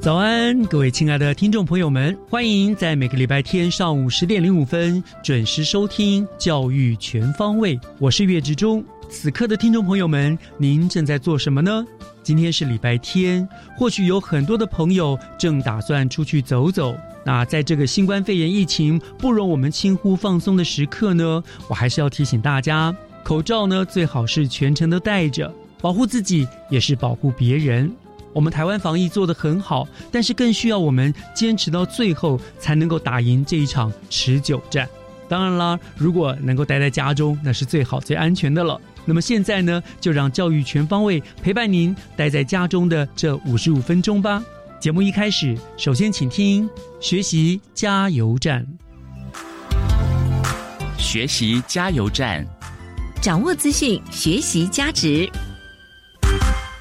早安，各位亲爱的听众朋友们，欢迎在每个礼拜天上午十点零五分准时收听《教育全方位》。我是岳志忠。此刻的听众朋友们，您正在做什么呢？今天是礼拜天，或许有很多的朋友正打算出去走走。那在这个新冠肺炎疫情不容我们轻忽放松的时刻呢，我还是要提醒大家，口罩呢最好是全程都戴着，保护自己也是保护别人。我们台湾防疫做得很好，但是更需要我们坚持到最后，才能够打赢这一场持久战。当然啦，如果能够待在家中，那是最好最安全的了。那么现在呢，就让教育全方位陪伴您待在家中的这五十五分钟吧。节目一开始，首先请听学习加油站。学习加油站，掌握资讯，学习加值。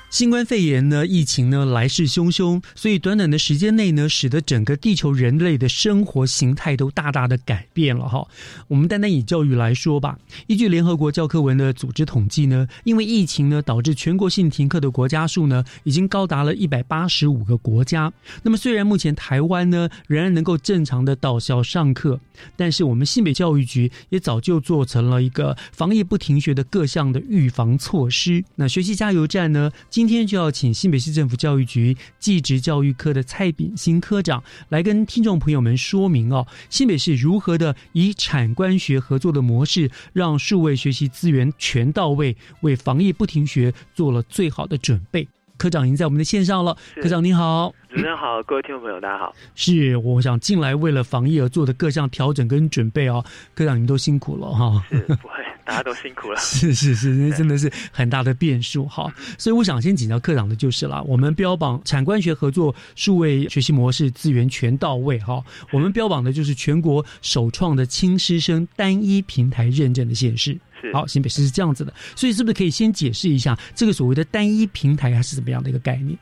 新冠肺炎呢，疫情呢来势汹汹，所以短短的时间内呢，使得整个地球人类的生活形态都大大的改变了哈。我们单单以教育来说吧，依据联合国教科文的组织统计呢，因为疫情呢导致全国性停课的国家数呢，已经高达了一百八十五个国家。那么虽然目前台湾呢仍然能够正常的到校上课，但是我们新北教育局也早就做成了一个防疫不停学的各项的预防措施。那学习加油站呢？今天就要请新北市政府教育局技职教育科的蔡炳新科长来跟听众朋友们说明哦，新北市如何的以产官学合作的模式，让数位学习资源全到位，为防疫不停学做了最好的准备。科长已经在我们的线上了，科长您好，主持人好，各位听众朋友大家好。是，我想进来为了防疫而做的各项调整跟准备哦，科长您都辛苦了哈。是，不会。大家都辛苦了，是是是，那真的是很大的变数哈。所以我想先请教科长的就是了，我们标榜产官学合作数位学习模式资源全到位哈。我们标榜的就是全国首创的轻师生单一平台认证的现示。是好，新北市是这样子的，所以是不是可以先解释一下这个所谓的单一平台它是怎么样的一个概念？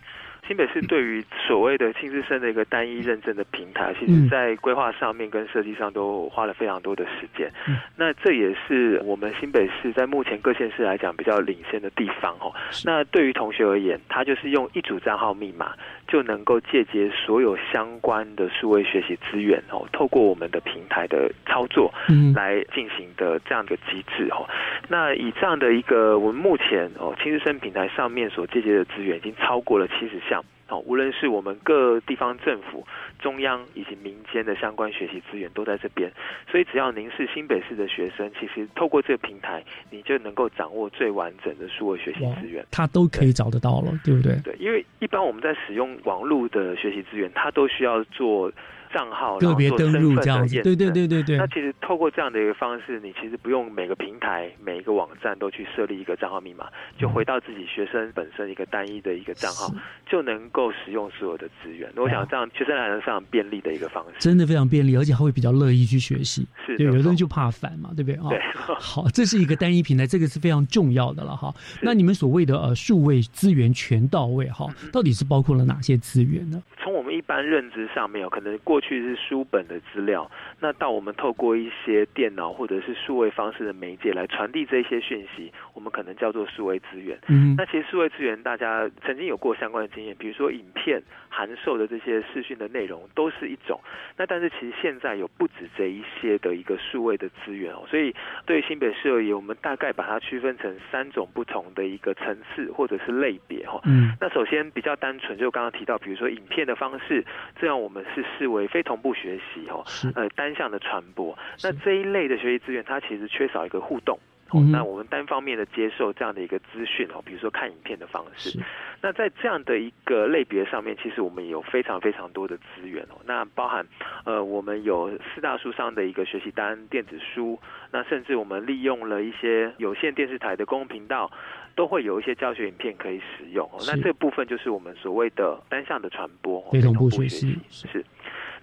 新北市对于所谓的轻资生的一个单一认证的平台，其实在规划上面跟设计上都花了非常多的时间。那这也是我们新北市在目前各县市来讲比较领先的地方哦。那对于同学而言，他就是用一组账号密码就能够借接所有相关的数位学习资源哦，透过我们的平台的操作来进行的这样的机制哦。那以这样的一个我们目前哦轻资生平台上面所借接的资源已经超过了七十项。好，无论是我们各地方政府、中央以及民间的相关学习资源都在这边，所以只要您是新北市的学生，其实透过这个平台，你就能够掌握最完整的数位学习资源，它都可以找得到了，对不对？对，因为一般我们在使用网络的学习资源，它都需要做。账号个别登录这样子，对对对对对。那其实透过这样的一个方式，你其实不用每个平台、每一个网站都去设立一个账号密码，就回到自己学生本身一个单一的一个账号，就能够使用所有的资源。我想这样学生来说非常便利的一个方式，真的非常便利，而且他会比较乐意去学习。是，对，有的人就怕烦嘛，对不对对。好，这是一个单一平台，这个是非常重要的了哈。那你们所谓的呃数位资源全到位哈，到底是包括了哪些资源呢？从我们一般认知上面有，可能过过去是书本的资料，那到我们透过一些电脑或者是数位方式的媒介来传递这些讯息，我们可能叫做数位资源。嗯那其实数位资源，大家曾经有过相关的经验，比如说影片、函授的这些视讯的内容都是一种。那但是其实现在有不止这一些的一个数位的资源哦，所以对于新北市而言，我们大概把它区分成三种不同的一个层次或者是类别哈。嗯那首先比较单纯，就刚刚提到，比如说影片的方式，这样我们是视为非同步学习哦，是呃单向的传播。那这一类的学习资源，它其实缺少一个互动。哦那我们单方面的接受这样的一个资讯哦，比如说看影片的方式是。那在这样的一个类别上面，其实我们有非常非常多的资源哦。那包含呃，我们有四大书商的一个学习单电子书，那甚至我们利用了一些有线电视台的公共频道，都会有一些教学影片可以使用。哦、那这部分就是我们所谓的单向的传播，哦非同步学学习是是。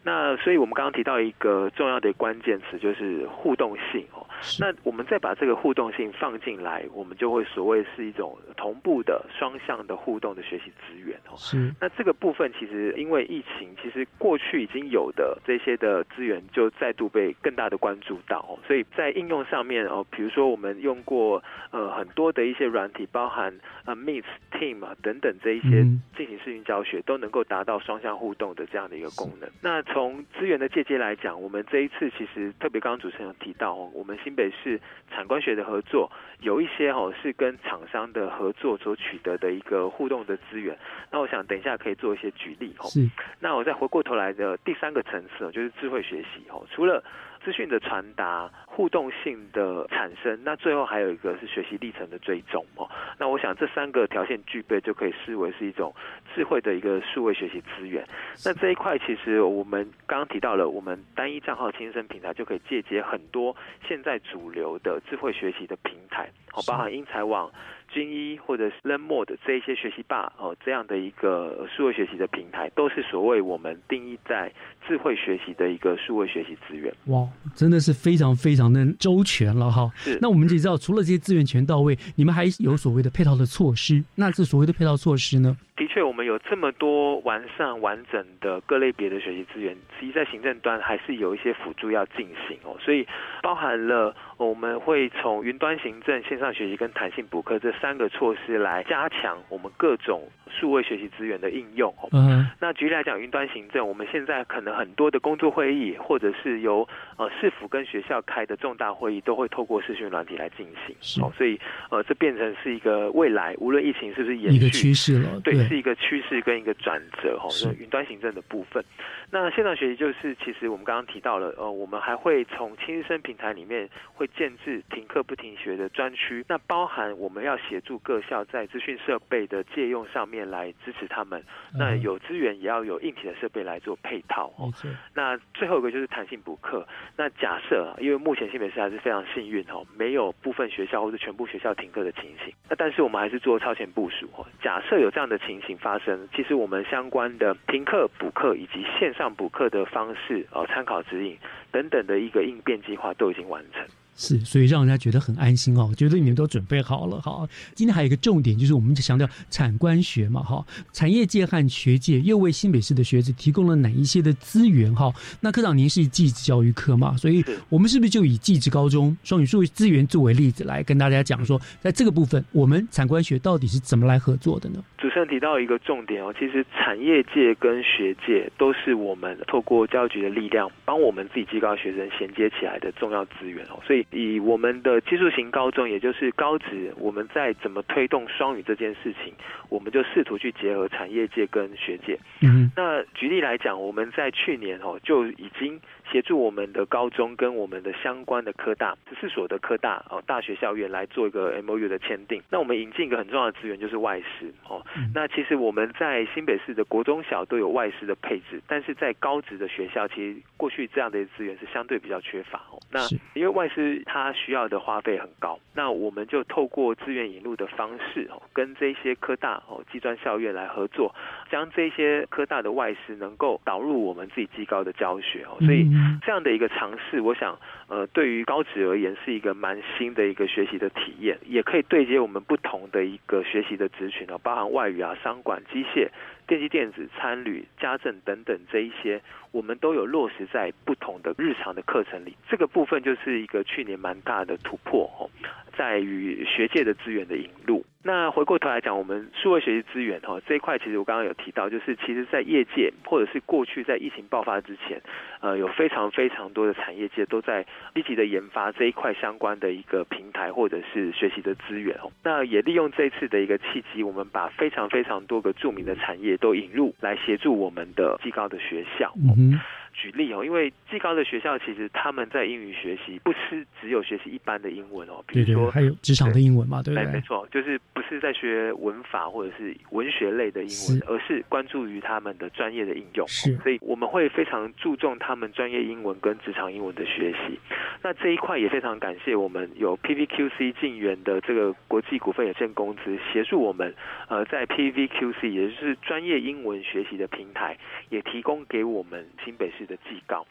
那所以我们刚刚提到一个重要的关键词，就是互动性哦。那我们再把这个互动性放进来，我们就会所谓是一种同步的双向的互动的学习资源哦。是那这个部分其实因为疫情，其实过去已经有的这些的资源就再度被更大的关注到哦，所以在应用上面哦，比如说我们用过呃很多的一些软体，包含呃 Meet、Team 啊等等这一些嗯进行视频教学，都能够达到双向互动的这样的一个功能。那从资源的借接来讲，我们这一次其实特别刚刚主持人有提到哦，我们新北市产官学的合作有一些哦是跟厂商的合作所取得的一个互动的资源。那我想等一下可以做一些举例哦。是那我再回过头来的第三个层次哦，就是智慧学习哦。除了资讯的传达、互动性的产生，那最后还有一个是学习历程的追踪哦。那我想这三个条件具备，就可以视为是一种智慧的一个数位学习资源。那这一块其实我们刚刚提到了，我们单一账号亲身平台就可以借接很多现在主流的智慧学习的平台，哦，包含英才网。军医或者是 LearnMore 的这一些学习霸哦，这样的一个数位学习的平台，都是所谓我们定义在智慧学习的一个数位学习资源。哇，真的是非常非常的周全了哈。是那我们也知道，除了这些资源全到位，你们还有所谓的配套的措施。那这所谓的配套措施呢？的确，我们有这么多完善完整的各类别的学习资源，其实在行政端还是有一些辅助要进行哦。所以包含了我们会从云端行政、线上学习跟弹性补课这三个措施来加强我们各种数位学习资源的应用哦。嗯，那举例来讲，云端行政，我们现在可能很多的工作会议，或者是由呃市府跟学校开的重大会议，都会透过视讯软体来进行。哦，所以呃，这变成是一个未来，无论疫情是不是延续，一个趋势了。对，是一个趋势跟一个转折哈。是那云端行政的部分，那线上学习就是，其实我们刚刚提到了，呃，我们还会从亲师生平台里面会建制停课不停学的专区，那包含我们要协助各校在资讯设备的借用上面来支持他们，那嗯有资源也要有硬体的设备来做配套哦那最后一个就是弹性补课。那假设，因为目前新北市还是非常幸运哦，没有部分学校或者全部学校停课的情形。那但是我们还是做超前部署哦。假设有这样的情形发生，其实我们相关的停课补课以及线上补课的方式、哦参考指引等等的一个应变计划都已经完成。是，所以让人家觉得很安心哦，觉得你们都准备好了哈。今天还有一个重点，就是我们强调产官学嘛哈，产业界和学界又为新北市的学子提供了哪一些的资源哈？那科长您是技职教育科嘛，所以我们是不是就以技职高中双语数位资源作为例子来跟大家讲说，在这个部分我们产官学到底是怎么来合作的呢？主持人提到一个重点哦，其实产业界跟学界都是我们透过教育局的力量，帮我们自己技高学生衔接起来的重要资源哦。所以以我们的技术型高中，也就是高职，我们在怎么推动双语这件事情，我们就试图去结合产业界跟学界。嗯那举例来讲，我们在去年哦就已经协助我们的高中跟我们的相关的科大十四所的科大哦大学校院来做一个 M O U 的签订。那我们引进一个很重要的资源就是外师哦。嗯那其实我们在新北市的国中小都有外师的配置，但是在高职的学校，其实过去这样的资源是相对比较缺乏哦。那因为外师他需要的花费很高，那我们就透过资源引入的方式哦，跟这些科大哦技专校院来合作，将这些科大的外师能够导入我们自己技高的教学哦，所以这样的一个尝试，我想，呃，对于高职而言是一个蛮新的一个学习的体验，也可以对接我们不同的一个学习的职群啊，包含外语啊、商管、机械、电机电子、参旅、家政等等这一些，我们都有落实在不同的日常的课程里。这个部分就是一个去年蛮大的突破哦，在于学界的资源的引入。那回过头来讲，我们数位学习资源哦这一块，其实我刚刚有提到，就是其实在业界或者是过去在疫情爆发之前，呃，有非常非常多的产业界都在积极的研发这一块相关的一个平台或者是学习的资源哦。那也利用这次的一个契机，我们把非常非常多个著名的产业都引入来协助我们的技高的学校。嗯举例哦，因为技高的学校其实他们在英语学习不是只有学习一般的英文哦，比如说还有职场的英文嘛，对不对？没错，就是不是在学文法或者是文学类的英文，而是关注于他们的专业的应用。是，所以我们会非常注重他们专业英文跟职场英文的学习。那这一块也非常感谢我们有 PVQC 进源的这个国际股份有限公司协助我们，呃，在 PVQC 也就是专业英文学习的平台，也提供给我们新北市。的技高，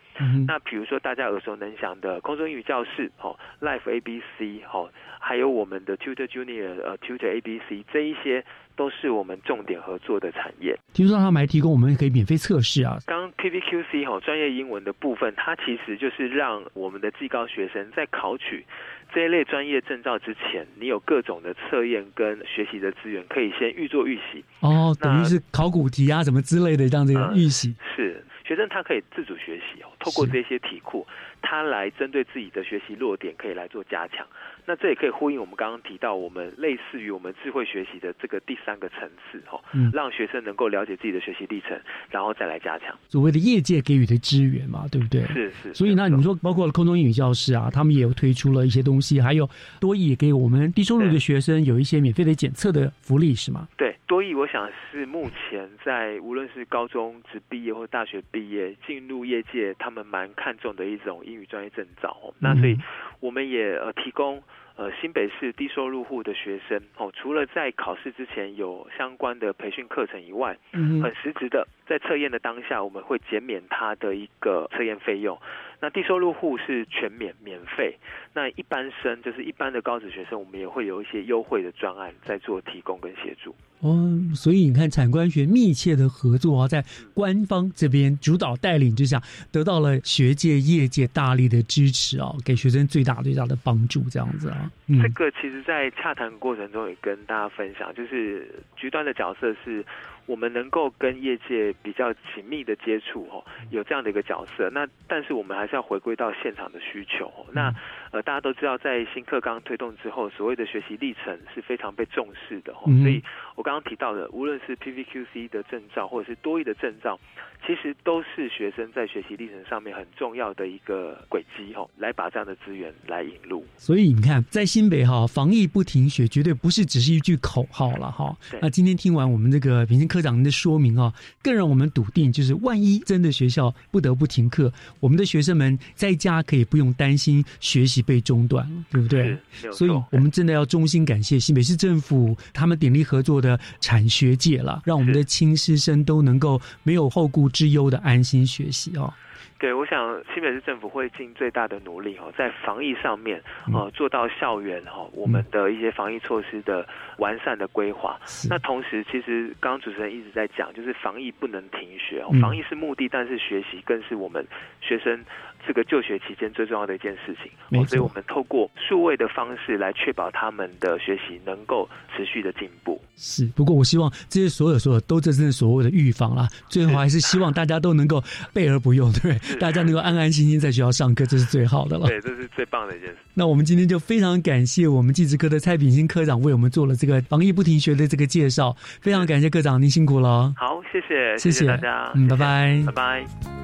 那比如说大家耳熟能详的空中英语教室，哦，Life ABC，哦，还有我们的 Tutor Junior，呃，Tutor ABC，这一些都是我们重点合作的产业。听说他们还提供我们可以免费测试啊。刚 PVQC 哦，专业英文的部分，它其实就是让我们的技高学生在考取这一类专业证照之前，你有各种的测验跟学习的资源，可以先预做预习。哦，等于是考古题啊，什么之类的，这样子预习是。学生他可以自主学习哦，透过这些题库，他来针对自己的学习弱点，可以来做加强。那这也可以呼应我们刚刚提到，我们类似于我们智慧学习的这个第三个层次哦，让学生能够了解自己的学习历程，然后再来加强所谓的业界给予的资源嘛，对不对？是是。所以那，你说包括空中英语教室啊，他们也有推出了一些东西，还有多益也给我们低收入的学生有一些免费的检测的福利，是吗？对，多益我想是目前在无论是高中职毕业或大学毕业进入业界，他们蛮看重的一种英语专业证照。那所以我们也呃提供。呃，新北市低收入户的学生哦，除了在考试之前有相关的培训课程以外，嗯，很实质的，在测验的当下，我们会减免他的一个测验费用。那低收入户是全免免费，那一般生就是一般的高职学生，我们也会有一些优惠的专案在做提供跟协助。哦，所以你看，产官学密切的合作啊，在官方这边主导带领之下，得到了学界业界大力的支持啊，给学生最大最大的帮助，这样子啊。这个其实，在洽谈过程中也跟大家分享，就是局端的角色是。我们能够跟业界比较紧密的接触，哦，有这样的一个角色。那但是我们还是要回归到现场的需求。那呃，大家都知道，在新课纲推动之后，所谓的学习历程是非常被重视的。所以我刚刚提到的，无论是 PVQC 的证照，或者是多益的证照，其实都是学生在学习历程上面很重要的一个轨迹，哈，来把这样的资源来引入。所以你看，在新北哈，防疫不停学，绝对不是只是一句口号了，哈。那今天听完我们这个平行。科长的说明啊，更让我们笃定，就是万一真的学校不得不停课，我们的学生们在家可以不用担心学习被中断了，对不对？所以，我们真的要衷心感谢新北市政府他们鼎力合作的产学界了，让我们的亲师生都能够没有后顾之忧的安心学习哦。对，我想新北市政府会尽最大的努力哦，在防疫上面呃做到校园哈我们的一些防疫措施的完善的规划。那同时，其实刚刚主持人一直在讲，就是防疫不能停学哦，防疫是目的，但是学习更是我们学生这个就学期间最重要的一件事情。所以我们透过数位的方式来确保他们的学习能够持续的进步。是，不过我希望这些所有所有都这是所谓的预防啦，最后还是希望大家都能够备而不用，对。大家能够安安心心在学校上课，这是最好的了。对，这是最棒的一件事。那我们今天就非常感谢我们技职科的蔡炳新科长为我们做了这个防疫不停学的这个介绍，非常感谢科长，您辛苦了。好，谢谢，谢谢大家，嗯，拜拜，拜拜。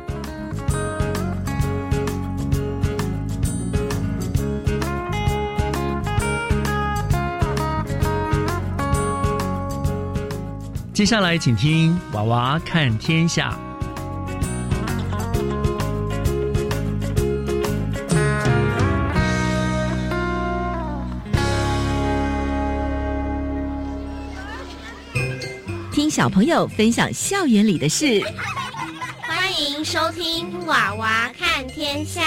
接下来，请听《娃娃看天下》。听小朋友分享校园里的事，欢迎收听《娃娃看天下》。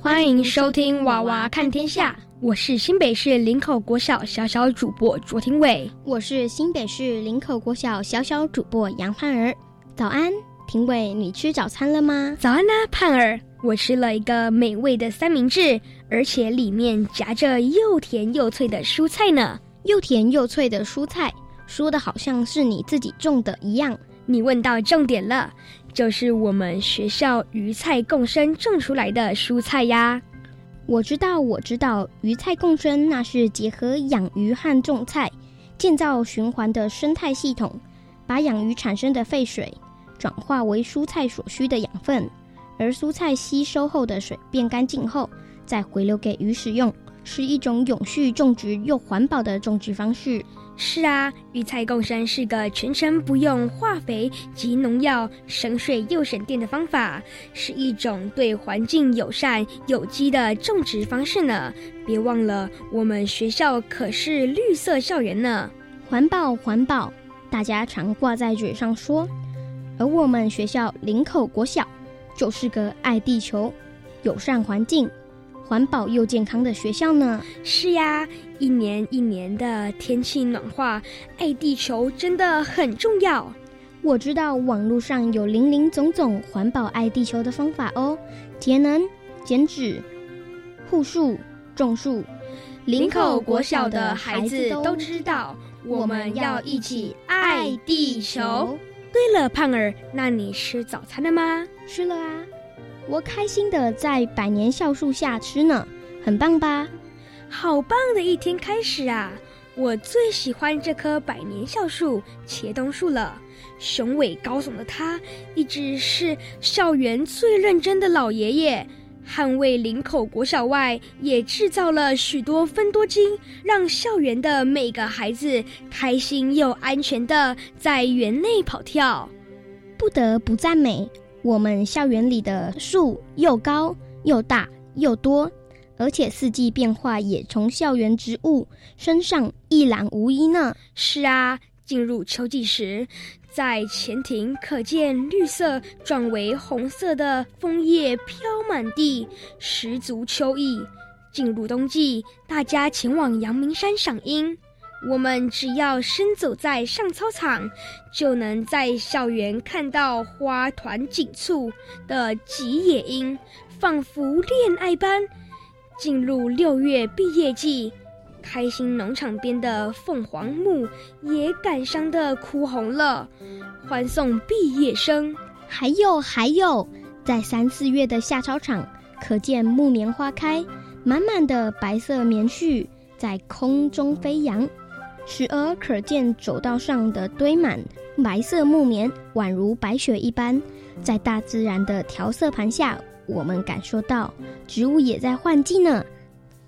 欢迎收听《娃娃看天下》，我是新北市林口国小小小主播卓廷伟，我是新北市林口国小小小主播杨盼儿。早安，廷伟，你吃早餐了吗？早安呢，盼儿，我吃了一个美味的三明治，而且里面夹着又甜又脆的蔬菜呢。又甜又脆的蔬菜，说的好像是你自己种的一样。你问到重点了。就是我们学校鱼菜共生种出来的蔬菜呀！我知道，我知道，鱼菜共生那是结合养鱼和种菜，建造循环的生态系统，把养鱼产生的废水转化为蔬菜所需的养分，而蔬菜吸收后的水变干净后，再回流给鱼使用，是一种永续种植又环保的种植方式。是啊，育菜共生是个全程不用化肥及农药、省水又省电的方法，是一种对环境友善、有机的种植方式呢。别忘了，我们学校可是绿色校园呢。环保，环保，大家常挂在嘴上说，而我们学校林口国小就是个爱地球、友善环境。环保又健康的学校呢？是呀，一年一年的天气暖化，爱地球真的很重要。我知道网络上有林林总总环保爱地球的方法哦，节能、减脂、护树、种树。林口国小的孩子都知道，我们要一起爱地球。对了，胖儿，那你吃早餐了吗？吃了啊。我开心的在百年橡树下吃呢，很棒吧？好棒的一天开始啊！我最喜欢这棵百年橡树茄冬树了。雄伟高耸的它，一直是校园最认真的老爷爷。捍卫林口国小外，也制造了许多分多金，让校园的每个孩子开心又安全的在园内跑跳。不得不赞美。我们校园里的树又高又大又多，而且四季变化也从校园植物身上一览无遗呢。是啊，进入秋季时，在前庭可见绿色转为红色的枫叶飘满地，十足秋意。进入冬季，大家前往阳明山赏樱。我们只要身走在上操场，就能在校园看到花团锦簇的吉野樱，仿佛恋爱般。进入六月毕业季，开心农场边的凤凰木也感伤的哭红了，欢送毕业生。还有还有，在三四月的夏操场，可见木棉花开，满满的白色棉絮在空中飞扬。时而可见走道上的堆满白色木棉，宛如白雪一般。在大自然的调色盘下，我们感受到植物也在换季呢。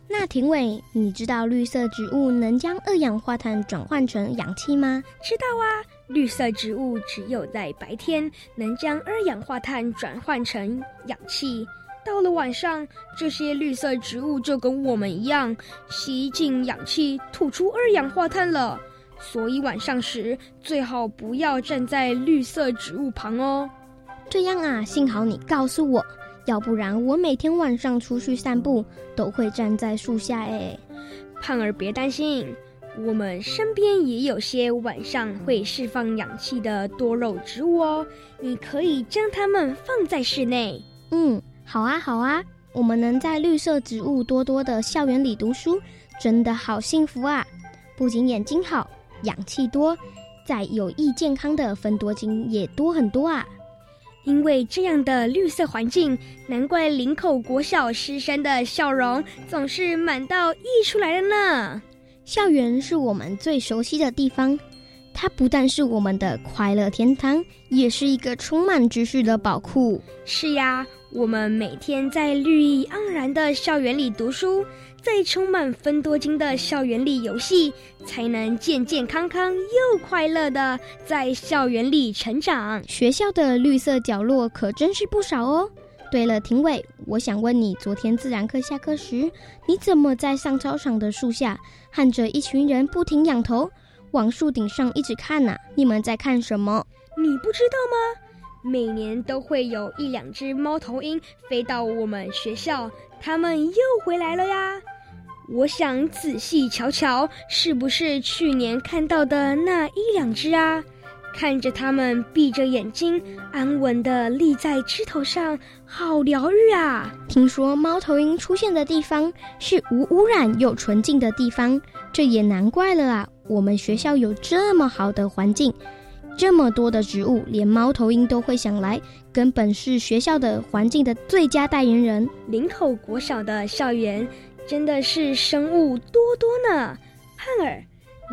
那庭伟，你知道绿色植物能将二氧化碳转换成氧气吗？知道啊，绿色植物只有在白天能将二氧化碳转换成氧气。到了晚上，这些绿色植物就跟我们一样，吸进氧气，吐出二氧化碳了。所以晚上时最好不要站在绿色植物旁哦。这样啊，幸好你告诉我，要不然我每天晚上出去散步都会站在树下哎。胖儿别担心，我们身边也有些晚上会释放氧气的多肉植物哦，你可以将它们放在室内。嗯。好啊，好啊，我们能在绿色植物多多的校园里读书，真的好幸福啊！不仅眼睛好，氧气多，在有益健康的分多精也多很多啊！因为这样的绿色环境，难怪林口国小师生的笑容总是满到溢出来了呢。校园是我们最熟悉的地方，它不但是我们的快乐天堂，也是一个充满知识的宝库。是呀。我们每天在绿意盎然的校园里读书，在充满分多金的校园里游戏，才能健健康康又快乐的在校园里成长。学校的绿色角落可真是不少哦。对了，廷伟，我想问你，昨天自然课下课时，你怎么在上操场的树下，看着一群人不停仰头？往树顶上一直看呐。你们在看什么？你不知道吗？每年都会有一两只猫头鹰飞到我们学校，它们又回来了呀。我想仔细瞧瞧，是不是去年看到的那一两只啊？看着它们闭着眼睛，安稳地立在枝头上，好疗愈啊！听说猫头鹰出现的地方是无污染又纯净的地方，这也难怪了啊！我们学校有这么好的环境，这么多的植物，连猫头鹰都会想来，根本是学校的环境的最佳代言人。林口国小的校园真的是生物多多呢，盼儿。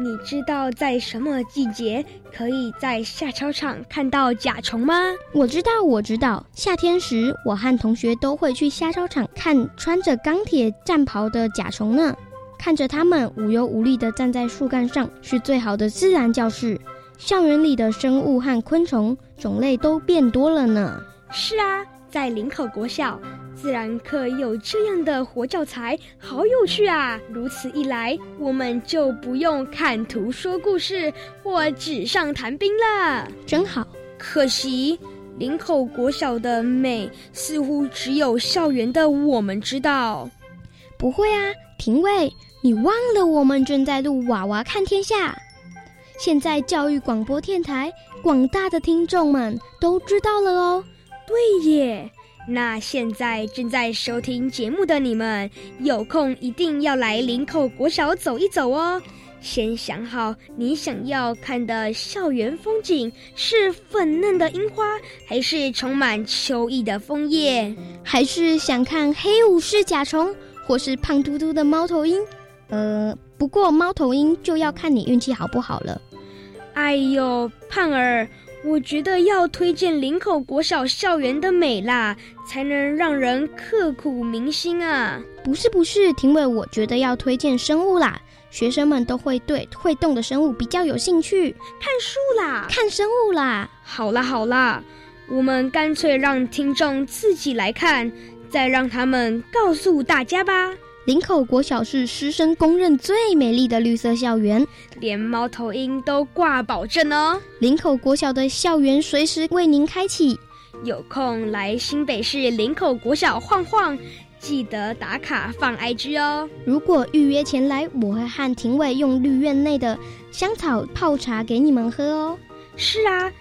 你知道在什么季节可以在下操场看到甲虫吗？我知道，我知道。夏天时，我和同学都会去下操场看穿着钢铁战袍的甲虫呢。看着它们无忧无虑地站在树干上，是最好的自然教室。校园里的生物和昆虫种类都变多了呢。是啊，在林口国小。自然课有这样的活教材，好有趣啊！如此一来，我们就不用看图说故事或纸上谈兵了，真好。可惜，林口国小的美似乎只有校园的我们知道。不会啊，廷尉，你忘了我们正在录《娃娃看天下》，现在教育广播电台广大的听众们都知道了哦。对耶。那现在正在收听节目的你们，有空一定要来林口国小走一走哦。先想好你想要看的校园风景是粉嫩的樱花，还是充满秋意的枫叶，还是想看黑武士甲虫，或是胖嘟嘟的猫头鹰？呃，不过猫头鹰就要看你运气好不好了。哎呦，胖儿。我觉得要推荐林口国小校园的美啦，才能让人刻骨铭心啊！不是不是，廷伟，我觉得要推荐生物啦，学生们都会对会动的生物比较有兴趣。看书啦，看生物啦。好啦好啦，我们干脆让听众自己来看，再让他们告诉大家吧。林口国小是师生公认最美丽的绿色校园，连猫头鹰都挂保证哦。林口国小的校园随时为您开启，有空来新北市林口国小晃晃，记得打卡放 IG 哦。如果预约前来，我会和庭伟用绿院内的香草泡茶给你们喝哦。是啊，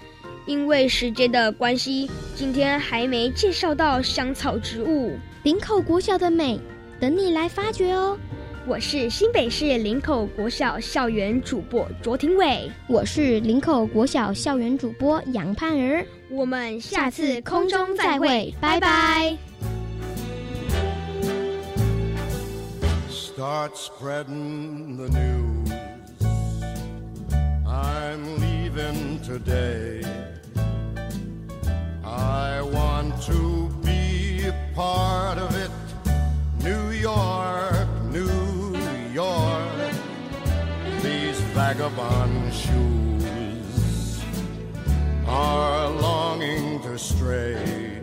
因为时间的关系，今天还没介绍到香草植物。林口国小的美。等你来发掘哦！我是新北市林口国小校园主播卓廷伟，我是林口国小校园主播杨盼儿，我们下次空中再会，拜拜。New York, New York, these vagabond shoes are longing to stray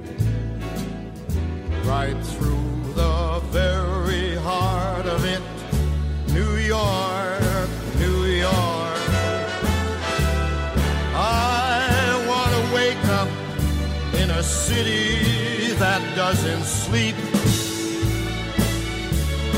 right through the very heart of it. New York, New York. I want to wake up in a city that doesn't sleep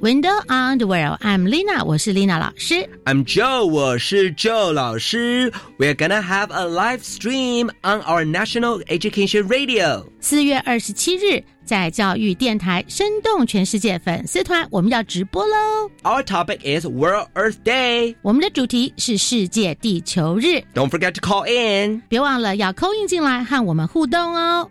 Window on the World. I'm Lina，我是 Lina 老师。 I'm Joe，我是 Joe 老师。We're gonna have a live stream on our national education radio. 四月二十七日，在教育电台生动全世界粉丝团，我们要直播喽。 Our topic is World Earth Day. 我们的主题是世界地球日， Don't forget to call in. 别忘了要扣印进来和我们互动哦。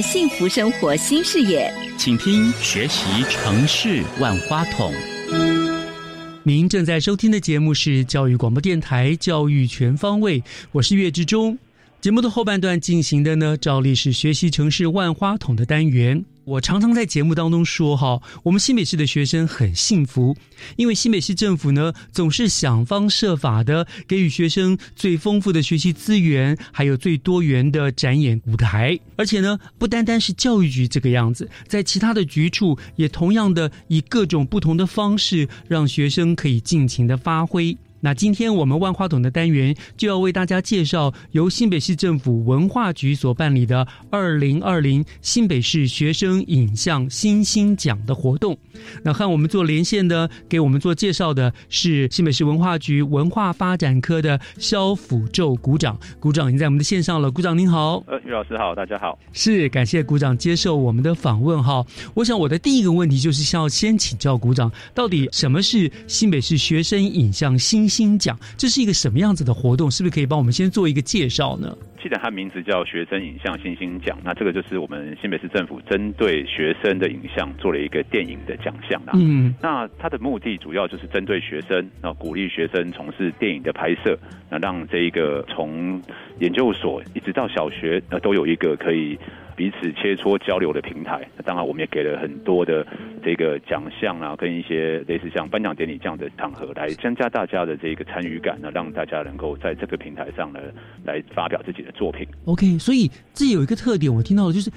的幸福生活新视野，请听学习城市万花筒。您正在收听的节目是教育广播电台《教育全方位》，我是岳志忠。节目的后半段进行的呢，照例是学习城市万花筒的单元。我常常在节目当中说哈，我们新北市的学生很幸福，因为新北市政府呢总是想方设法的给予学生最丰富的学习资源，还有最多元的展演舞台。而且呢，不单单是教育局这个样子，在其他的局处也同样的以各种不同的方式，让学生可以尽情的发挥。那今天我们万花筒的单元就要为大家介绍由新北市政府文化局所办理的二零二零新北市学生影像新星奖的活动。那和我们做连线的，给我们做介绍的是新北市文化局文化发展科的肖辅宙股长。股长已经在我们的线上了，股长您好。呃，于老师好，大家好。是感谢股长接受我们的访问哈。我想我的第一个问题就是要先请教股长，到底什么是新北市学生影像新星奖？这是一个什么样子的活动？是不是可以帮我们先做一个介绍呢？记得它名字叫学生影像星星奖，那这个就是我们新北市政府针对学生的影像做了一个电影的奖项啦。嗯，那它的目的主要就是针对学生，那鼓励学生从事电影的拍摄，那让这一个从研究所一直到小学，呃，都有一个可以彼此切磋交流的平台。那当然，我们也给了很多的这个奖项啊，跟一些类似像颁奖典礼这样的场合，来增加大家的这个参与感，呢让大家能够在这个平台上呢，来发表自己的作品。OK，所以这有一个特点，我听到的就是。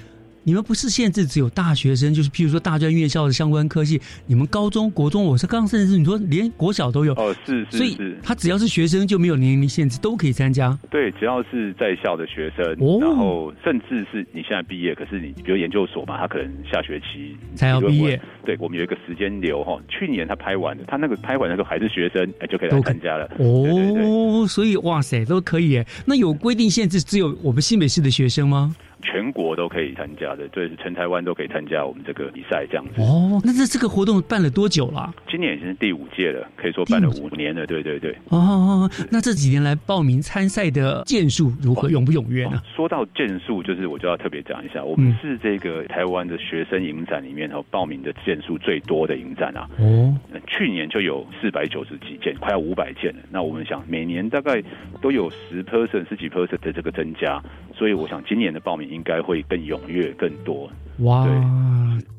你们不是限制只有大学生，就是譬如说大专院校的相关科系，你们高中国中，我是刚甚至你说连国小都有哦，是是所以是，他只要是学生就没有年龄限制，都可以参加。对，只要是在校的学生，哦然后甚至是你现在毕业，可是你比如研究所嘛，他可能下学期才要毕业。对，我们有一个时间流哈，去年他拍完的，他那个拍完的时候还是学生，哎，就可以来参加了。哦，所以哇塞，都可以耶。那有规定限制只有我们新北市的学生吗？全国都可以参加的，对，全台湾都可以参加我们这个比赛这样子。哦，那这这个活动办了多久了？今年已经是第五届了，可以说办了五年了，对对对。哦，那这几年来报名参赛的件数如何，踊不踊跃呢？说到件数，就是我就要特别讲一下，我们是这个台湾的学生影展里面哦，报名的件数最多的影展啊。哦，去年就有四百九十几件，快要五百件了。那我们想每年大概都有十 percent、十几 percent 的这个增加，所以我想今年的报名应该会更踊跃、更多。哇，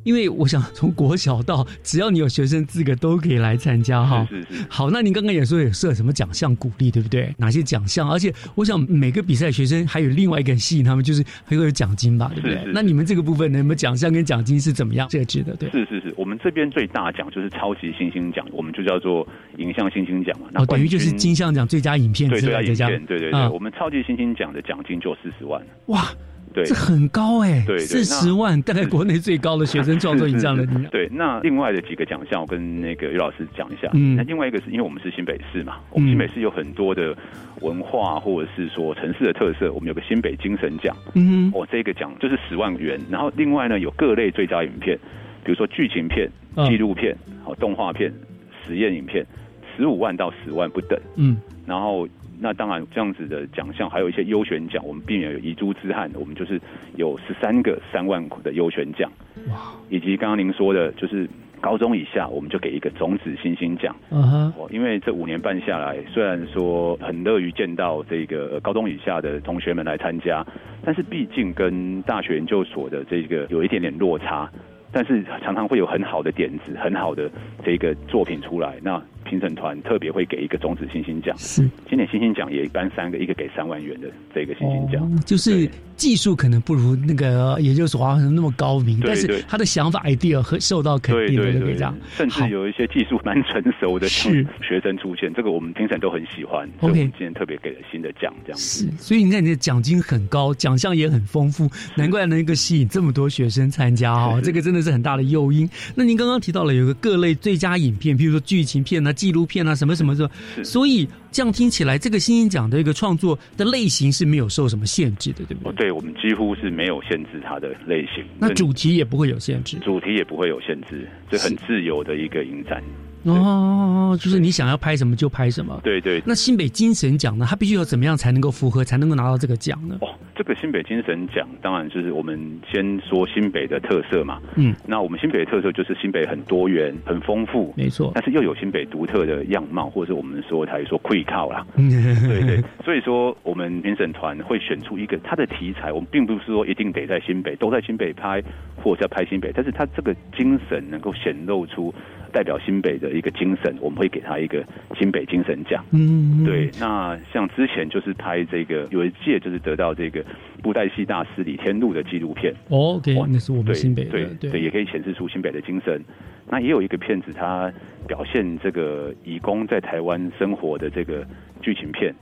因为我想从国小到只要你有学生资格都可以来参加哈。是是。好，那您刚刚也说有设什么奖项鼓励，对不对？哪些奖项？而且我想每个比赛学生还有另外一个吸引他们，就是还会有奖金吧，对不对？那你们这个部分呢，有没有奖项跟奖金是怎么样设置的？对。是是是，我们这边最大奖就是超级星星奖，我们就叫做影像星星奖嘛。哦，等于就是金像奖最佳影片对最佳影片，对对对。我们超级星星奖的奖金就四十万。哇。对，这很高哎，对，四十万大概国内最高的学生创作影像的。对，那另外的几个奖项，我跟那个于老师讲一下。嗯，那另外一个是因为我们是新北市嘛，我们新北市有很多的文化或者是说城市的特色，我们有个新北精神奖。嗯，哦，这个奖就是十万元。然后另外呢，有各类最佳影片，比如说剧情片、纪录片、好动画片、实验影片，十五万到十万不等。嗯，然后。那当然，这样子的奖项还有一些优选奖，我们避免有遗珠之憾，我们就是有十三个三万的优选奖，哇！以及刚刚您说的，就是高中以下，我们就给一个种子星星奖，嗯哼。因为这五年半下来，虽然说很乐于见到这个高中以下的同学们来参加，但是毕竟跟大学研究所的这个有一点点落差，但是常常会有很好的点子、很好的这个作品出来，那。评审团特别会给一个种子星星奖，是。今年星星奖也颁三个，一个给三万元的这个星星奖，就是技术可能不如那个研究所啊那么高明，但是他的想法 idea 和受到肯定的这样，甚至有一些技术蛮成熟的是。学生出现，这个我们评审都很喜欢，OK，我们今天特别给了新的奖，这样。是，所以你看你的奖金很高，奖项也很丰富，难怪能够吸引这么多学生参加哈，这个真的是很大的诱因。那您刚刚提到了有个各类最佳影片，比如说剧情片啊。纪录片啊，什么什么的，所以这样听起来，这个星星奖的一个创作的类型是没有受什么限制的，对不对？对，我们几乎是没有限制它的类型，那主题也不会有限制，主题也不会有限制，这很自由的一个影展。哦，就是你想要拍什么就拍什么。对对。那新北精神奖呢？它必须要怎么样才能够符合，才能够拿到这个奖呢？哦，这个新北精神奖当然就是我们先说新北的特色嘛。嗯。那我们新北的特色就是新北很多元、很丰富，没错。但是又有新北独特的样貌，或者是我们说台说愧靠啦。对对。所以说，我们评审团会选出一个它的题材，我们并不是说一定得在新北，都在新北拍，或者在拍新北，但是它这个精神能够显露出。代表新北的一个精神，我们会给他一个新北精神奖。嗯，对。那像之前就是拍这个有一届就是得到这个布袋戏大师李天禄的纪录片。哦，对，那是我们新北的，对对，也可以显示出新北的精神。那也有一个片子，它表现这个义工在台湾生活的这个剧情片，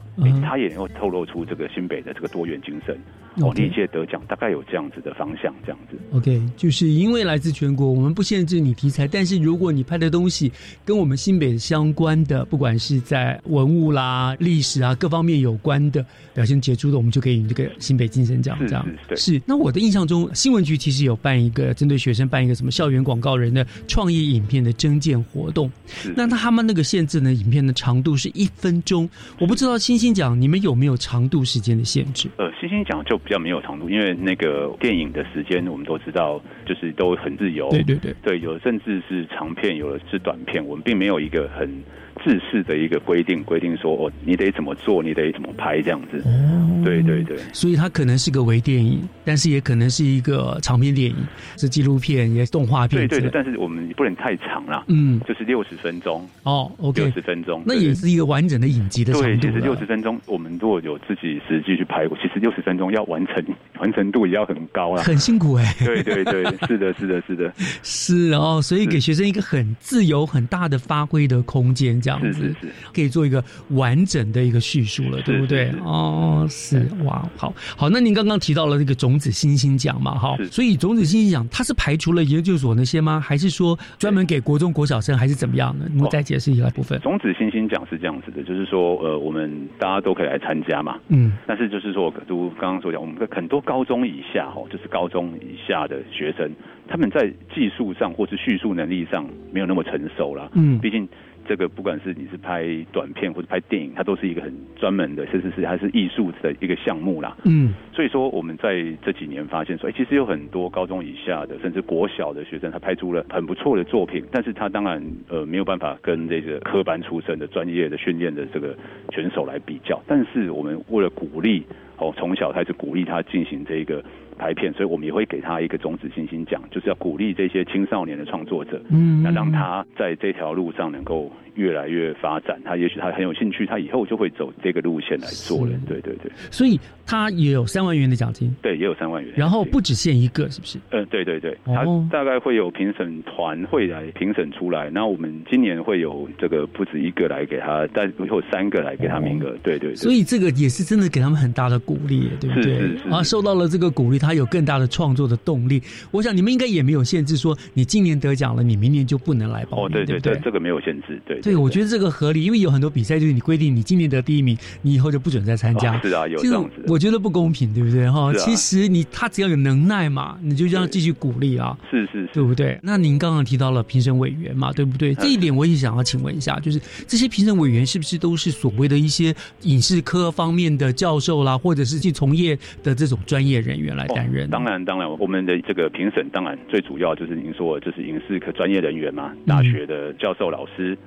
它也能够透露出这个新北的这个多元精神。哦，历届得奖大概有这样子的方向，这样子。OK，就是因为来自全国，我们不限制你题材，但是如果你拍的东西跟我们新北相关的，不管是在文物啦、历史啊各方面有关的表现杰出的，我们就可以这个新北精神奖。这样是。那我的印象中，新闻局其实有办一个针对学生办一个什么校园广告人的创意影片的征件活动。那他们那个限制呢，影片的长度是一分钟。我不知道星星奖你们有没有长度时间的限制？呃，星星奖就。比较没有长度，因为那个电影的时间我们都知道，就是都很自由。对对对，对，有甚至是长片，有的是短片，我们并没有一个很。制式的一个规定，规定说哦，你得怎么做，你得怎么拍这样子。哦，对对对，所以它可能是个微电影，但是也可能是一个长片电影，是纪录片，也是动画片。对对，但是我们不能太长了，嗯，就是六十分钟。哦，OK，六十分钟，那也是一个完整的影集的长度。对，其实六十分钟，我们如果有自己实际去拍过，其实六十分钟要完成，完成度也要很高啊，很辛苦哎。对对对，是的，是的，是的，是哦，所以给学生一个很自由、很大的发挥的空间，这样子。是是。可以做一个完整的一个叙述了，对不对？哦，是哇，好好。那您刚刚提到了这个种子星星奖嘛，哈，所以种子星星奖它是排除了研究所那些吗？还是说专门给国中国小生，还是怎么样呢？你再解释一下部分。种子星星奖是这样子的，就是说，呃，我们大家都可以来参加嘛，嗯，但是就是说，如刚刚所讲，我们很多高高中以下哦，就是高中以下的学生，他们在技术上或是叙述能力上没有那么成熟啦。嗯毕竟这个不管是你是拍短片或者拍电影，它都是一个很专门的，甚至是它是艺术的一个项目啦。嗯所以说，我们在这几年发现说，哎，其实有很多高中以下的，甚至国小的学生，他拍出了很不错的作品，但是他当然呃没有办法跟这个科班出身的专业的训练的这个选手来比较。但是我们为了鼓励哦，从小开始鼓励他进行这个拍片，所以我们也会给他一个种子星星奖，就是要鼓励这些青少年的创作者，嗯。那让他在这条路上能够越来越发展。他也许他很有兴趣，他以后就会走这个路线来做了。对对对。所以他也有三万元的奖金，对，也有三万元。然后不只限一个，是不是？呃，对对对，哦他大概会有评审团会来评审出来，那我们今年会有这个不止一个来给他，但会有三个来给他名额。对对对，所以这个也是真的给他们很大的鼓励，对不对？是是是啊，受到了这个鼓励，他有更大的创作的动力。我想你们应该也没有限制说，你今年得奖了，你明年就不能来报名，哦，对对不对，这个没有限制，对对，我觉得这个合理，因为有很多比赛就是你规定你今年得第一名，你以后就不准再参加。哦是啊有这样子我觉得不公平，对不对？哈、啊其实你他只要有能耐嘛，你就这样继续鼓励啊。是是是，对不对？那您刚刚提到了评审委员嘛，对不对？这一点我也想要请问一下，就是这些评审委员是不是都是所谓的一些影视科方面的教授啦，或者是去从业的这种专业人员来担任？哦当然，当然，我们的这个评审当然最主要就是您说的，就是影视科专业人员嘛，大学的教授、老师，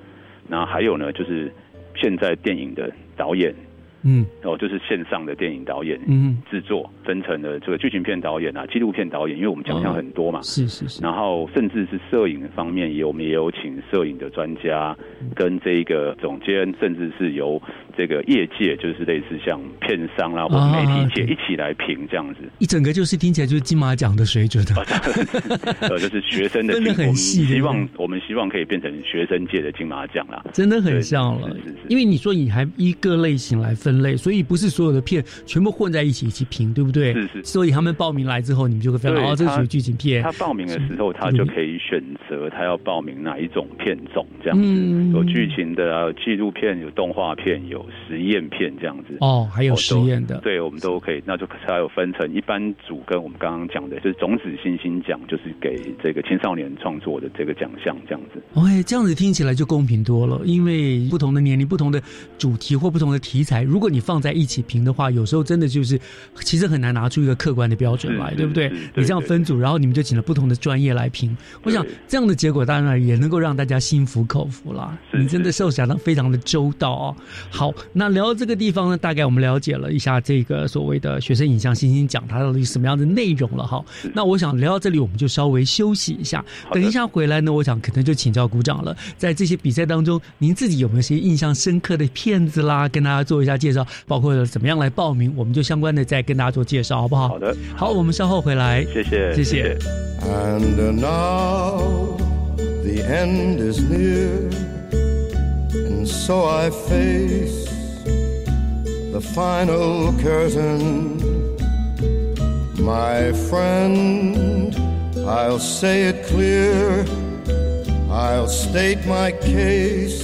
然后还有呢，就是现在电影的导演，嗯，哦，就是线上的电影导演，嗯，制作分成了这个剧情片导演啊、纪录片导演，因为我们奖项很多嘛，是是是，然后甚至是摄影方面也我们也有请摄影的专家跟这个总监，甚至是由这个业界，就是类似像片商啦或者媒体界一起来评这样子。一整个就是听起来就是金马奖的水准的，呃，就是学生的分得金，我们很细希望我们希望可以变成学生界的金马奖啦。真的很像了。因为你说你还一个类型来分类，所以不是所有的片全部混在一起一起评，对不对？是是所以他们报名来之后，你们就会分对哦，这他属于剧情片。他报名的时候，他就可以选择他要报名哪一种片种，这样子。嗯有剧情的啊，有纪录片，有动画片，有实验片这样子。哦还有实验的对，我们都可以。那就还有分成一般组跟我们刚刚讲的，就是种子星星奖，就是给这个青少年创作的这个奖项这样子。OK，这样子听起来就公平多了，因为不同的年龄、不同的主题或不同的题材，如果你放在一起评的话，有时候真的就是其实很难拿出一个客观的标准来，对不对？你这样分组，然后你们就请了不同的专业来评，我想这样的结果当然也能够让大家心服口服啦。你真的受想的非常的周到哦。好，那聊到这个地方呢，大概我们了解了一下这个所谓的学生影像星星奖它到底是什么样的内容了哈。那我想聊到这里，我们就稍微休息一下，等一下回来呢，我想可能就请教鼓掌了。在这些比赛当中，您自己有没有些印象深刻的片子啦，跟大家做一下介绍，包括怎么样来报名，我们就相关的再跟大家做介绍，好不好？好的，好，我们稍后回来，谢谢，谢谢。And now the end is near, and so I face the final curtain. My friend, I'll say it clear, I'll state my case,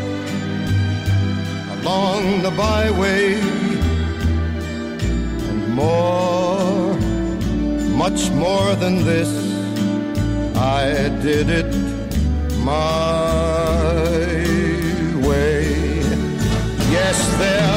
along the byway, and more, much more than this, I did it my way. Yes, there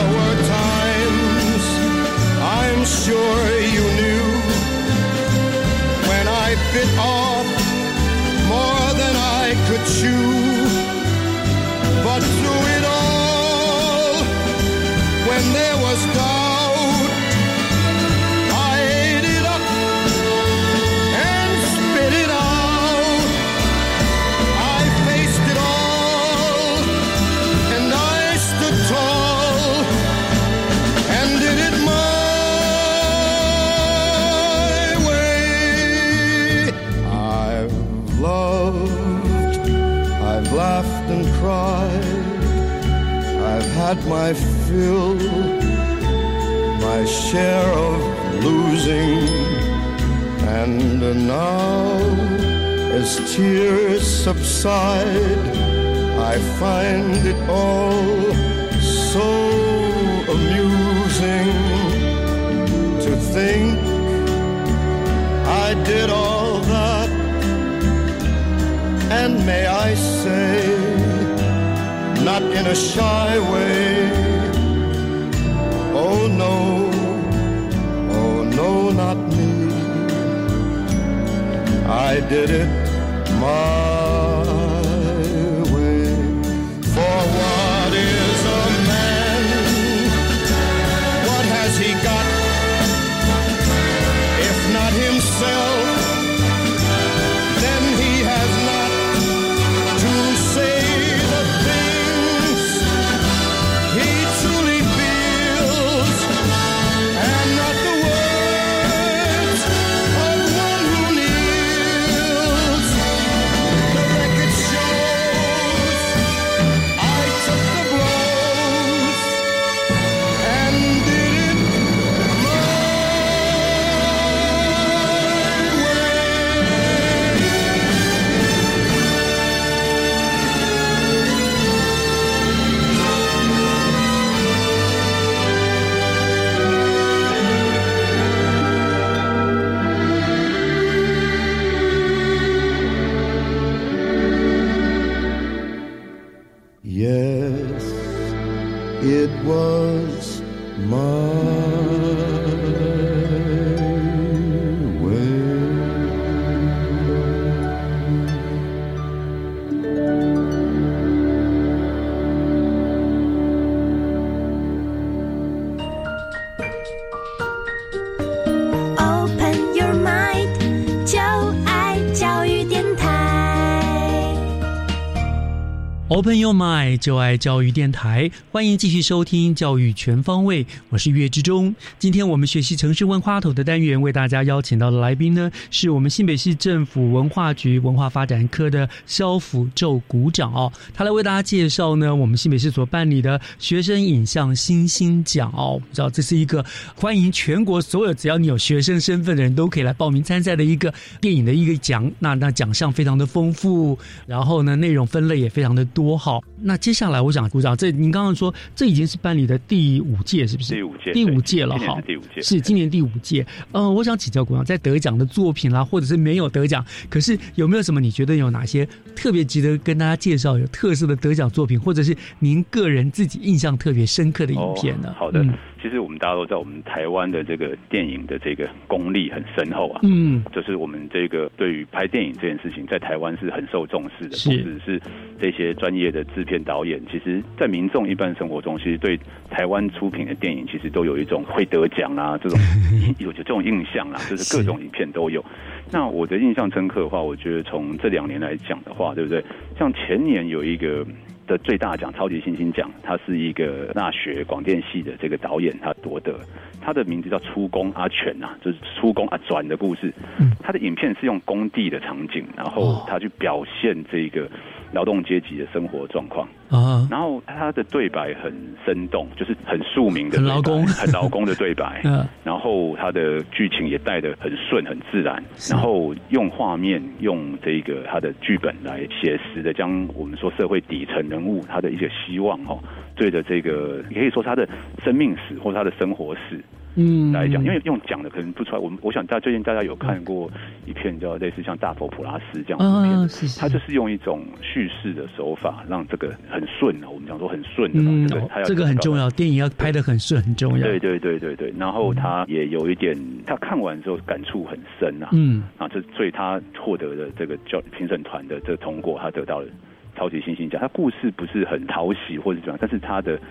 Open Your Mind，就爱教育电台，欢迎继续收听教育全方位，我是岳志忠。今天我们学习城市万花筒的单元，为大家邀请到的来宾呢，是我们新北市政府文化局文化发展科的肖辅宙股长哦，他来为大家介绍呢，我们新北市所办理的学生影像新星奖哦，我们知道这是一个欢迎全国所有只要你有学生身份的人都可以来报名参赛的一个电影的一个奖，那那奖项非常的丰富，然后呢内容分类也非常的多。好，那接下来我想鼓掌，这您刚刚说这已经是办理的第五届，是不是？第五届第五届了对今年哈是第五届是今年第五届。呃，我想请教鼓掌，在得奖的作品啦，或者是没有得奖，可是有没有什么你觉得有哪些特别值得跟大家介绍、有特色的得奖作品，或者是您个人自己印象特别深刻的影片呢？哦好的，嗯其实我们大家都知道，我们台湾的这个电影的这个功力很深厚啊。嗯，就是我们这个对于拍电影这件事情，在台湾是很受重视的，不只是这些专业的制片导演，其实，在民众一般生活中，其实对台湾出品的电影，其实都有一种会得奖啊这种 有有这种印象啦，就是各种影片都有。那我的印象深刻的话，我觉得从这两年来讲的话，对不对？像前年有一个的最大奖超级星星奖，他是一个大学广电系的这个导演，他夺得，他的名字叫出宫阿全呐、就是出宫阿转的故事。他的影片是用工地的场景，然后他去表现这个劳动阶级的生活状况。啊，然后他的对白很生动，就是很庶民的对白很劳工。很劳工的对白。嗯。然后他的剧情也带的很顺很自然，然后用画面用这个他的剧本来写实的将我们说社会底层人物他的一些希望哦，对着这个也可以说他的生命史或他的生活史，嗯来讲，因为用讲的可能不出来。我们我想大最近大家有看过一片叫类似像大佛普拉斯这样子的片啊，子，是是，它就是用一种叙事的手法，让这个很顺啊。我们讲说很顺的嘛，嗯这个它要这个很重要，电影要拍的很顺很重要。对对对对对，然后他也有一点，他看完之后感触很深啊。嗯，啊，这所以他获得的这个教评审团的这个通过，他得到了超级星星奖。他故事不是很讨喜或者怎么样，但是他的故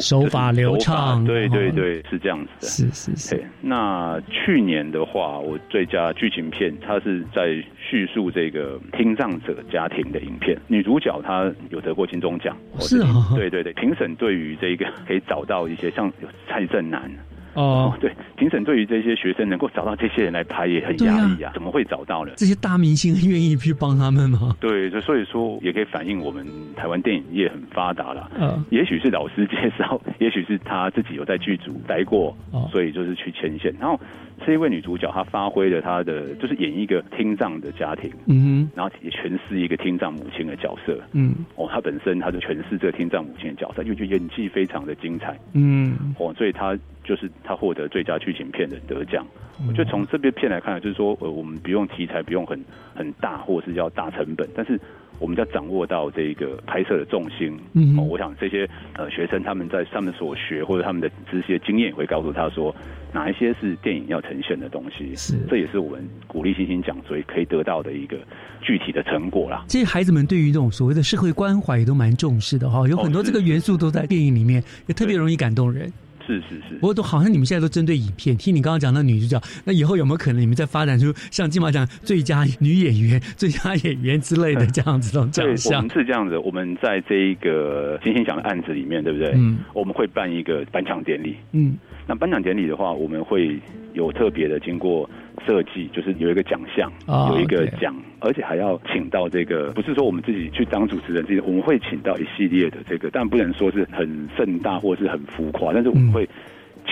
手法流畅对对哦对，是这样子的。是是是，那去年的话，我最佳剧情片，它是在叙述这个听障者家庭的影片，女主角她有得过金钟奖。是啊对对对，评审对于这个可以找到一些像有蔡正南。哦，对，评审对于这些学生能够找到这些人来拍也很压力啊，怎么会找到呢？这些大明星愿意去帮他们吗？对，就所以说也可以反映我们台湾电影业很发达了。嗯也许是老师介绍，也许是他自己有在剧组待过，哦所以就是去牵线。然后这一位女主角她发挥了她的，就是演一个听障的家庭，嗯然后也诠释一个听障母亲的角色。嗯哦，她本身她就诠释这个听障母亲的角色，因为就演技非常的精彩。嗯哦，所以她就是她获得最佳剧情片的得奖。嗯我觉得从这边片来看，就是说，呃，我们不用题材不用很很大，或者是要大成本，但是我们要掌握到这个拍摄的重心。嗯哦，我想这些呃学生他们在上面所学或者他们的这些经验，也会告诉他说，哪一些是电影要呈现的东西。是，这也是我们鼓励星星奖，所以可以得到的一个具体的成果啦。这些孩子们对于这种所谓的社会关怀也都蛮重视的哈，有很多这个元素都在电影里面，也特别容易感动人。是是是，不过都好像你们现在都针对影片，听你刚刚讲那女主角，那以后有没有可能你们再发展出像金马奖最佳女演员、最佳演员之类的这样子的奖项们？是这样子，我们在这一个金星奖的案子里面，对不对？嗯，我们会办一个颁奖典礼。嗯，那颁奖典礼的话，我们会有特别的经过设计，就是有一个奖项，哦有一个奖，而且还要请到这个，不是说我们自己去当主持人，这些我们会请到一系列的这个，但不能说是很盛大或是很浮夸，但是我们会。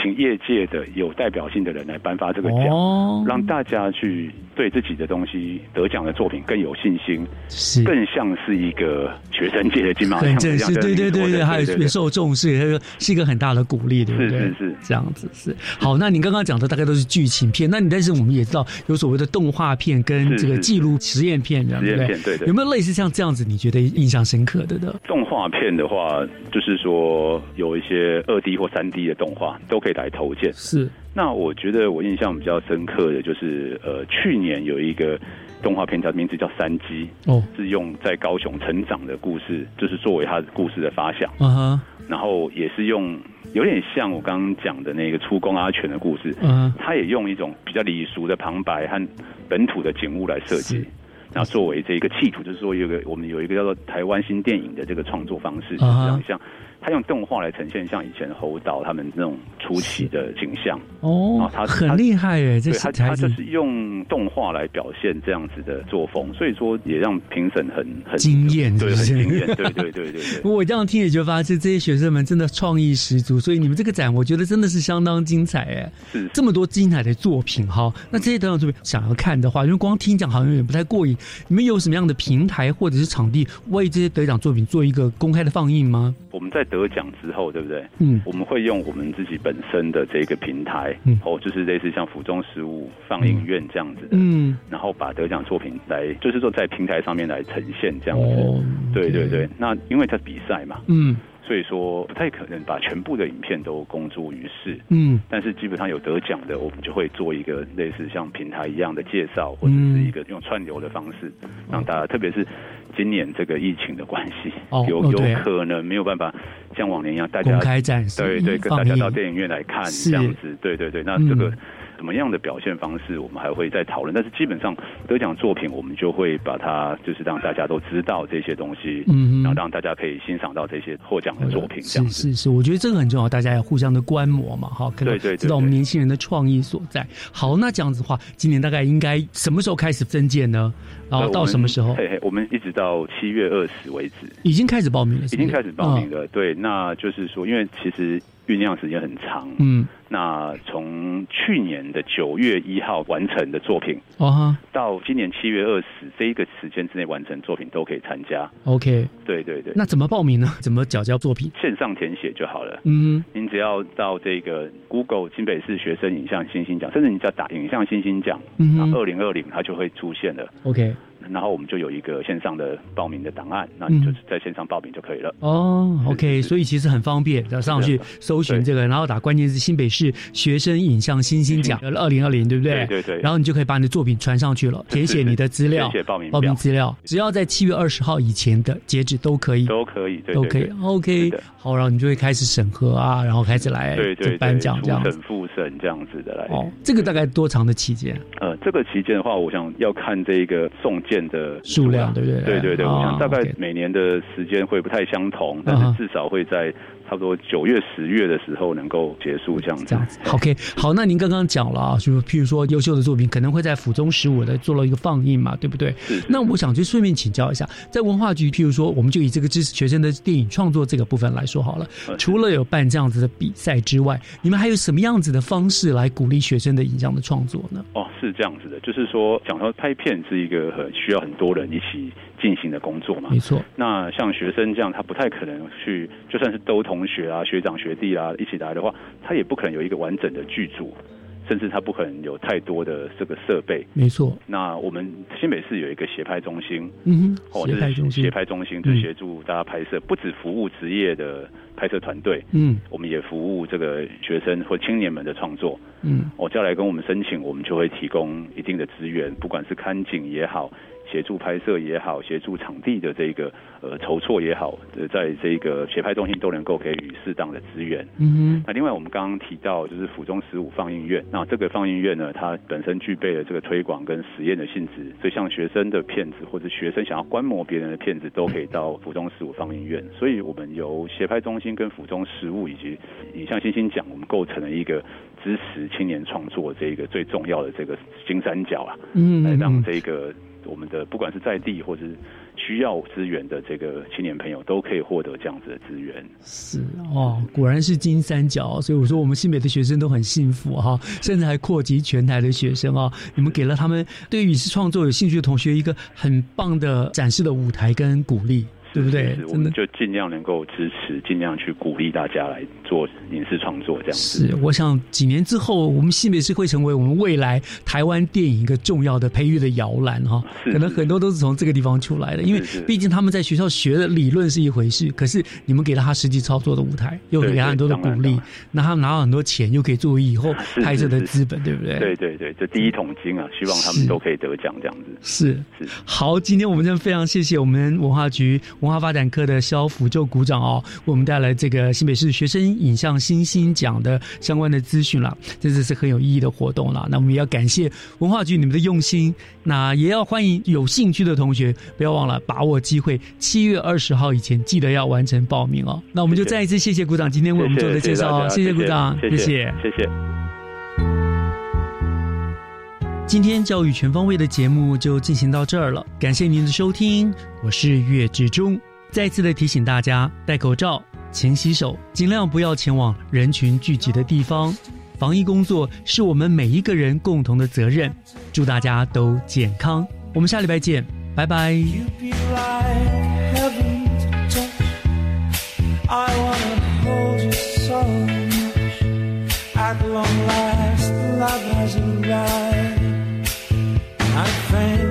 请业界的有代表性的人来颁发这个奖，哦让大家去对自己的东西得奖的作品更有信心，是更像是一个学生界的金马奖很正式，对对对对，还有受重视，这个是一个很大的鼓励，对不对？是是是这样子是。好，那你刚刚讲的大概都是剧情片，那你但是我们也知道有所谓的动画片跟这个记录实验片，这样实验对不片对对有没有类似像这样子你觉得印象深刻的呢？动画片的话，就是说有一些二 D 或三 D 的动画都可以来投件。是，那我觉得我印象比较深刻的就是，呃，去年有一个动画片，叫名字叫《山鸡》，哦，是用在高雄成长的故事，就是作为他的故事的发想。嗯哼，然后也是用有点像我刚刚讲的那个出宫阿全的故事，嗯他也用一种比较礼俗的旁白和本土的景物来设计。那作为这个企图，就是说有个我们有一个叫做台湾新电影的这个创作方式，就是啊让像他用动画来呈现像以前侯导他们那种初期的景象。哦啊，他很厉害耶，这对他，是他就是用动画来表现这样子的作风，所以说也让评审很很惊艳，对，很惊艳，对对对对对。我这样听也觉得发现这些学生们真的创意十足，所以你们这个展我觉得真的是相当精彩哎，是这么多精彩的作品哈。那这些得奖作品想要看的话，因为光听讲好像有点不太过瘾，你们有什么样的平台或者是场地为这些得奖作品做一个公开的放映吗？我们在得奖之后，对不对？嗯。我们会用我们自己本身的这个平台，嗯。哦，就是类似像府中食物放映院这样子的，嗯，然后把得奖作品来，就是说在平台上面来呈现这样子。哦对对对，那因为它比赛嘛，嗯所以说不太可能把全部的影片都公诸于世。嗯。但是基本上有得奖的，我们就会做一个类似像平台一样的介绍，或者是一个用串流的方式，让大家，特别是今年这个疫情的关系，哦有有可能没有办法像往年一样，大家公开展示对对，跟大家到电影院来看这样子，对对对，那嗯这个。什么样的表现方式，我们还会再讨论。但是基本上得奖作品，我们就会把它就是让大家都知道这些东西，嗯哼然后让大家可以欣赏到这些获奖的作品，这样子。是是是，我觉得这个很重要，大家要互相的观摩嘛，哈，可能对知道我们年轻人的创意所在。好，那这样子的话，今年大概应该什么时候开始增建呢？然后到什么时候？嘿嘿，我们一直到七月二十为止，已经开始报名了，已经开始报名了。对，那就是说，因为其实酝酿时间很长。嗯，那从去年的九月一号完成的作品，哦哈到今年七月二十这一个时间之内完成作品都可以参加。，OK，对对对，那怎么报名呢？怎么缴交作品？线上填写就好了。嗯您只要到这个 Google 新北市学生影像星星奖，甚至你只要打影像星星奖，嗯哼二零二零它就会出现了。，OK，然后我们就有一个线上的报名的档案，那你就是在线上报名就可以了。哦，OK，所以其实很方便，只要上去搜寻这个，然后打关键字“新北市学生影像星星奖二零二零”，对不对？对对对然后你就可以把你的作品传上去了，填写你的资料，填写报名报名资料，只要在七月二十号以前的截止都可以，都可以，对都可以。OK，好，然后你就会开始审核啊，然后开始来对对对，颁奖这样子。初审、复审这样子的来。哦，这个大概多长的期间？呃，这个期间的话，我想要看这一个送件的数量，对不对？对对对，啊我想大概每年的时间会不太相同，但是至少会在差不多九月、十月的时候能够结束这样子。这样子，OK，好，那您刚刚讲了啊，就是譬如说优秀的作品可能会在府中十五的做了一个放映嘛，对不对？那我想就顺便请教一下，在文化局，譬如说，我们就以这个支持学生的电影创作这个部分来说好了，呃除了有办这样子的比赛之外，你们还有什么样子的方式来鼓励学生的影像的创作呢？哦，是这样子的，就是说，讲到拍片是一个很需要很多人一起进行的工作嘛。没错。那像学生这样，他不太可能去，就算是都同学啊、学长学弟啊一起来的话，他也不可能有一个完整的剧组，甚至他不可能有太多的这个设备。没错，那我们新北市有一个协拍中心，嗯哦，哼，就协拍中心，是协拍中心，就协助大家拍摄，不止服务职业的拍摄团队，嗯我们也服务这个学生或青年们的创作。嗯我只要来跟我们申请，我们就会提供一定的资源，不管是看景也好，协助拍摄也好，协助场地的这个呃筹措也好，呃，在这个协拍中心都能够给予适当的资源。嗯那另外我们刚刚提到就是府中十五放映院，那这个放映院呢，它本身具备了这个推广跟实验的性质，所以像学生的片子或者学生想要观摩别人的片子，都可以到府中十五放映院。所以我们由协拍中心跟府中十五以及影像星星奖，我们构成了一个支持青年创作这个最重要的这个金三角啊，嗯嗯来让嗯这个我们的不管是在地或是需要资源的这个青年朋友，都可以获得这样子的资源。是哦，果然是金三角，所以我说我们新北的学生都很幸福哈，甚至还扩及全台的学生啊。你们给了他们对于影视创作有兴趣的同学一个很棒的展示的舞台跟鼓励，对不对？我们就尽量能够支持，尽量去鼓励大家来做影视创作这样子。是，我想几年之后，我们新北市会成为我们未来台湾电影一个重要的培育的摇篮哈。是可能很多都是从这个地方出来的，因为是是毕竟他们在学校学的理论是一回事，可是你们给了他实际操作的舞台，又给对对他很多的鼓励，那他拿到很多钱，又可以作为以后拍摄的是资本，对不对？对对对，这第一桶金啊，希望他是们都可以得奖这样子。是是好，今天我们真的非常谢谢我们文化局文化发展科的肖辅就鼓掌哦，为我们带来这个新北市学生影像新星奖的相关的资讯啦，这次是很有意义的活动啦。那我们也要感谢文化局你们的用心，那也要欢迎有兴趣的同学不要忘了把握机会，七月二十号以前记得要完成报名哦。那我们就再一次谢谢鼓掌今天为我们做的介绍哦，谢谢谢股长，谢谢谢谢谢。今天教育全方位的节目就进行到这儿了，感谢您的收听，我是岳志忠。再次的提醒大家，戴口罩、勤洗手，尽量不要前往人群聚集的地方。防疫工作是我们每一个人共同的责任。祝大家都健康，我们下礼拜见，拜拜。At long last, love has arrived. I think.